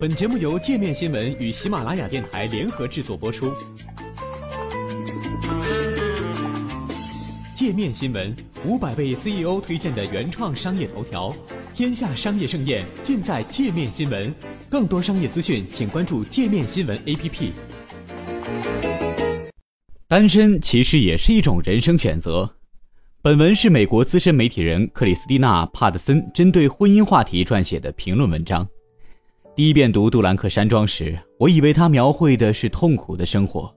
本节目由界面新闻与喜马拉雅电台联合制作播出。界面新闻五百位 CEO 推荐的原创商业头条，天下商业盛宴尽在界面新闻。更多商业资讯，请关注界面新闻 APP。单身其实也是一种人生选择。本文是美国资深媒体人克里斯蒂娜·帕特森针对婚姻话题撰写的评论文章。第一遍读《杜兰克山庄》时，我以为他描绘的是痛苦的生活，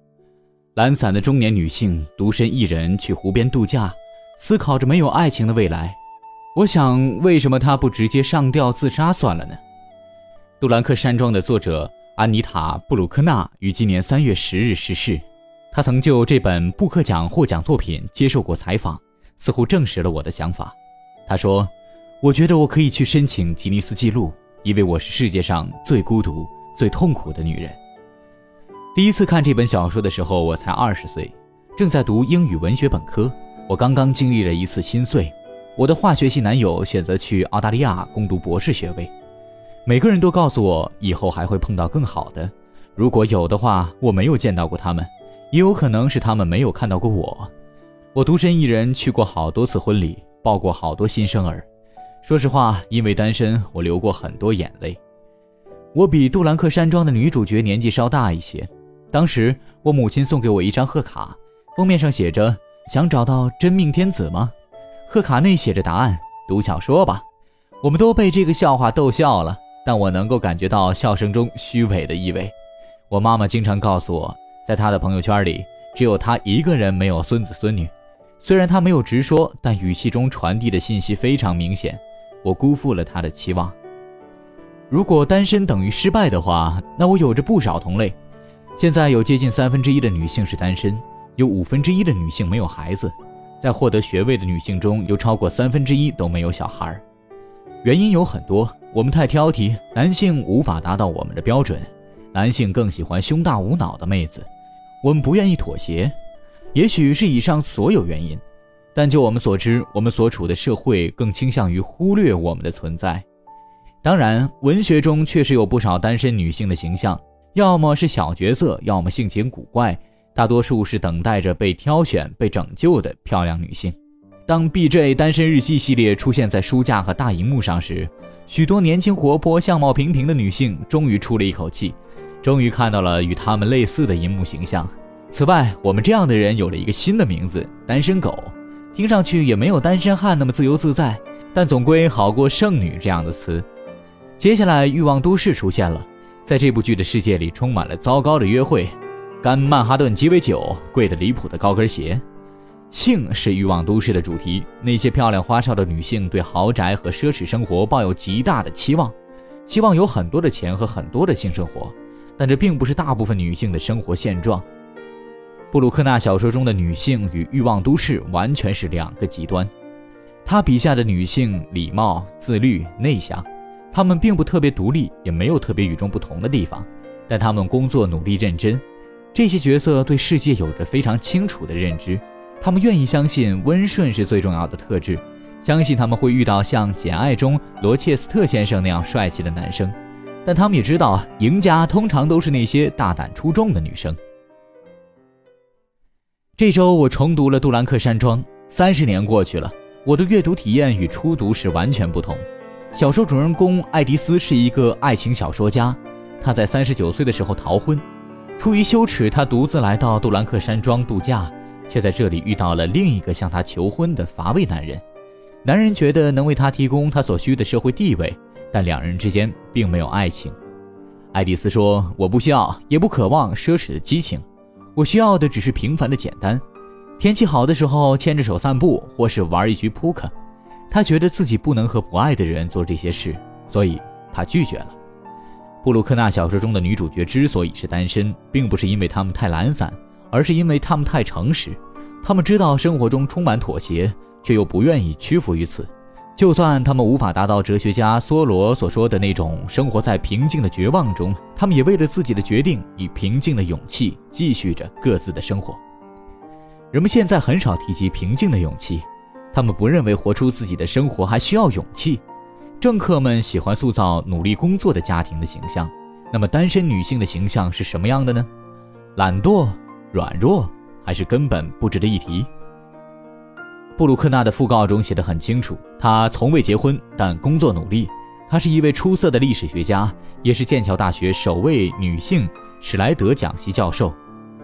懒散的中年女性独身一人去湖边度假，思考着没有爱情的未来。我想，为什么他不直接上吊自杀算了呢？《杜兰克山庄》的作者安妮塔·布鲁克纳于今年三月十日逝世。他曾就这本布克奖获奖作品接受过采访，似乎证实了我的想法。他说：“我觉得我可以去申请吉尼斯纪录。”因为我是世界上最孤独、最痛苦的女人。第一次看这本小说的时候，我才二十岁，正在读英语文学本科。我刚刚经历了一次心碎，我的化学系男友选择去澳大利亚攻读博士学位。每个人都告诉我，以后还会碰到更好的。如果有的话，我没有见到过他们，也有可能是他们没有看到过我。我独身一人去过好多次婚礼，抱过好多新生儿。说实话，因为单身，我流过很多眼泪。我比杜兰克山庄的女主角年纪稍大一些。当时，我母亲送给我一张贺卡，封面上写着：“想找到真命天子吗？”贺卡内写着答案：“读小说吧。”我们都被这个笑话逗笑了，但我能够感觉到笑声中虚伪的意味。我妈妈经常告诉我，在她的朋友圈里，只有她一个人没有孙子孙女。虽然她没有直说，但语气中传递的信息非常明显。我辜负了他的期望。如果单身等于失败的话，那我有着不少同类。现在有接近三分之一的女性是单身，有五分之一的女性没有孩子，在获得学位的女性中有超过三分之一都没有小孩。原因有很多，我们太挑剔，男性无法达到我们的标准，男性更喜欢胸大无脑的妹子，我们不愿意妥协。也许是以上所有原因。但就我们所知，我们所处的社会更倾向于忽略我们的存在。当然，文学中确实有不少单身女性的形象，要么是小角色，要么性情古怪，大多数是等待着被挑选、被拯救的漂亮女性。当《BJ 单身日记》系列出现在书架和大荧幕上时，许多年轻活泼、相貌平平的女性终于出了一口气，终于看到了与她们类似的荧幕形象。此外，我们这样的人有了一个新的名字——单身狗。听上去也没有单身汉那么自由自在，但总归好过剩女这样的词。接下来，欲望都市出现了，在这部剧的世界里，充满了糟糕的约会，干曼哈顿鸡尾酒，贵的离谱的高跟鞋。性是欲望都市的主题，那些漂亮花哨的女性对豪宅和奢侈生活抱有极大的期望，希望有很多的钱和很多的性生活，但这并不是大部分女性的生活现状。布鲁克纳小说中的女性与欲望都市完全是两个极端。他笔下的女性礼貌、自律、内向，她们并不特别独立，也没有特别与众不同的地方，但她们工作努力认真。这些角色对世界有着非常清楚的认知，他们愿意相信温顺是最重要的特质，相信他们会遇到像《简爱》中罗切斯特先生那样帅气的男生，但他们也知道，赢家通常都是那些大胆出众的女生。这周我重读了《杜兰克山庄》，三十年过去了，我的阅读体验与初读时完全不同。小说主人公爱迪斯是一个爱情小说家，他在三十九岁的时候逃婚，出于羞耻，他独自来到杜兰克山庄度假，却在这里遇到了另一个向他求婚的乏味男人。男人觉得能为他提供他所需的社会地位，但两人之间并没有爱情。爱迪斯说：“我不需要，也不渴望奢侈的激情。”我需要的只是平凡的简单。天气好的时候，牵着手散步，或是玩一局扑克。他觉得自己不能和不爱的人做这些事，所以他拒绝了。布鲁克纳小说中的女主角之所以是单身，并不是因为她们太懒散，而是因为她们太诚实。她们知道生活中充满妥协，却又不愿意屈服于此。就算他们无法达到哲学家梭罗所说的那种生活在平静的绝望中，他们也为了自己的决定以平静的勇气继续着各自的生活。人们现在很少提及平静的勇气，他们不认为活出自己的生活还需要勇气。政客们喜欢塑造努力工作的家庭的形象，那么单身女性的形象是什么样的呢？懒惰、软弱，还是根本不值得一提？布鲁克纳的讣告中写得很清楚，她从未结婚，但工作努力。她是一位出色的历史学家，也是剑桥大学首位女性史莱德讲席教授。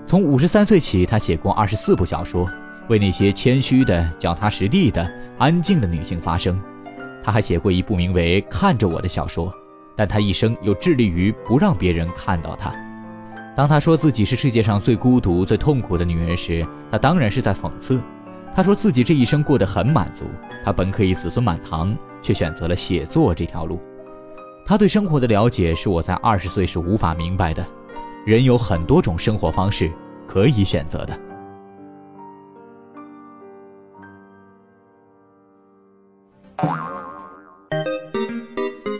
从五十三岁起，她写过二十四部小说，为那些谦虚的、脚踏实地的、安静的女性发声。她还写过一部名为《看着我》的小说，但她一生又致力于不让别人看到她。当她说自己是世界上最孤独、最痛苦的女人时，她当然是在讽刺。他说自己这一生过得很满足，他本可以子孙满堂，却选择了写作这条路。他对生活的了解是我在二十岁时无法明白的。人有很多种生活方式可以选择的。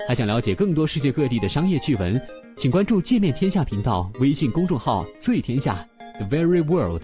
还想了解更多世界各地的商业趣闻，请关注“界面天下”频道微信公众号“最天下 The Very World”。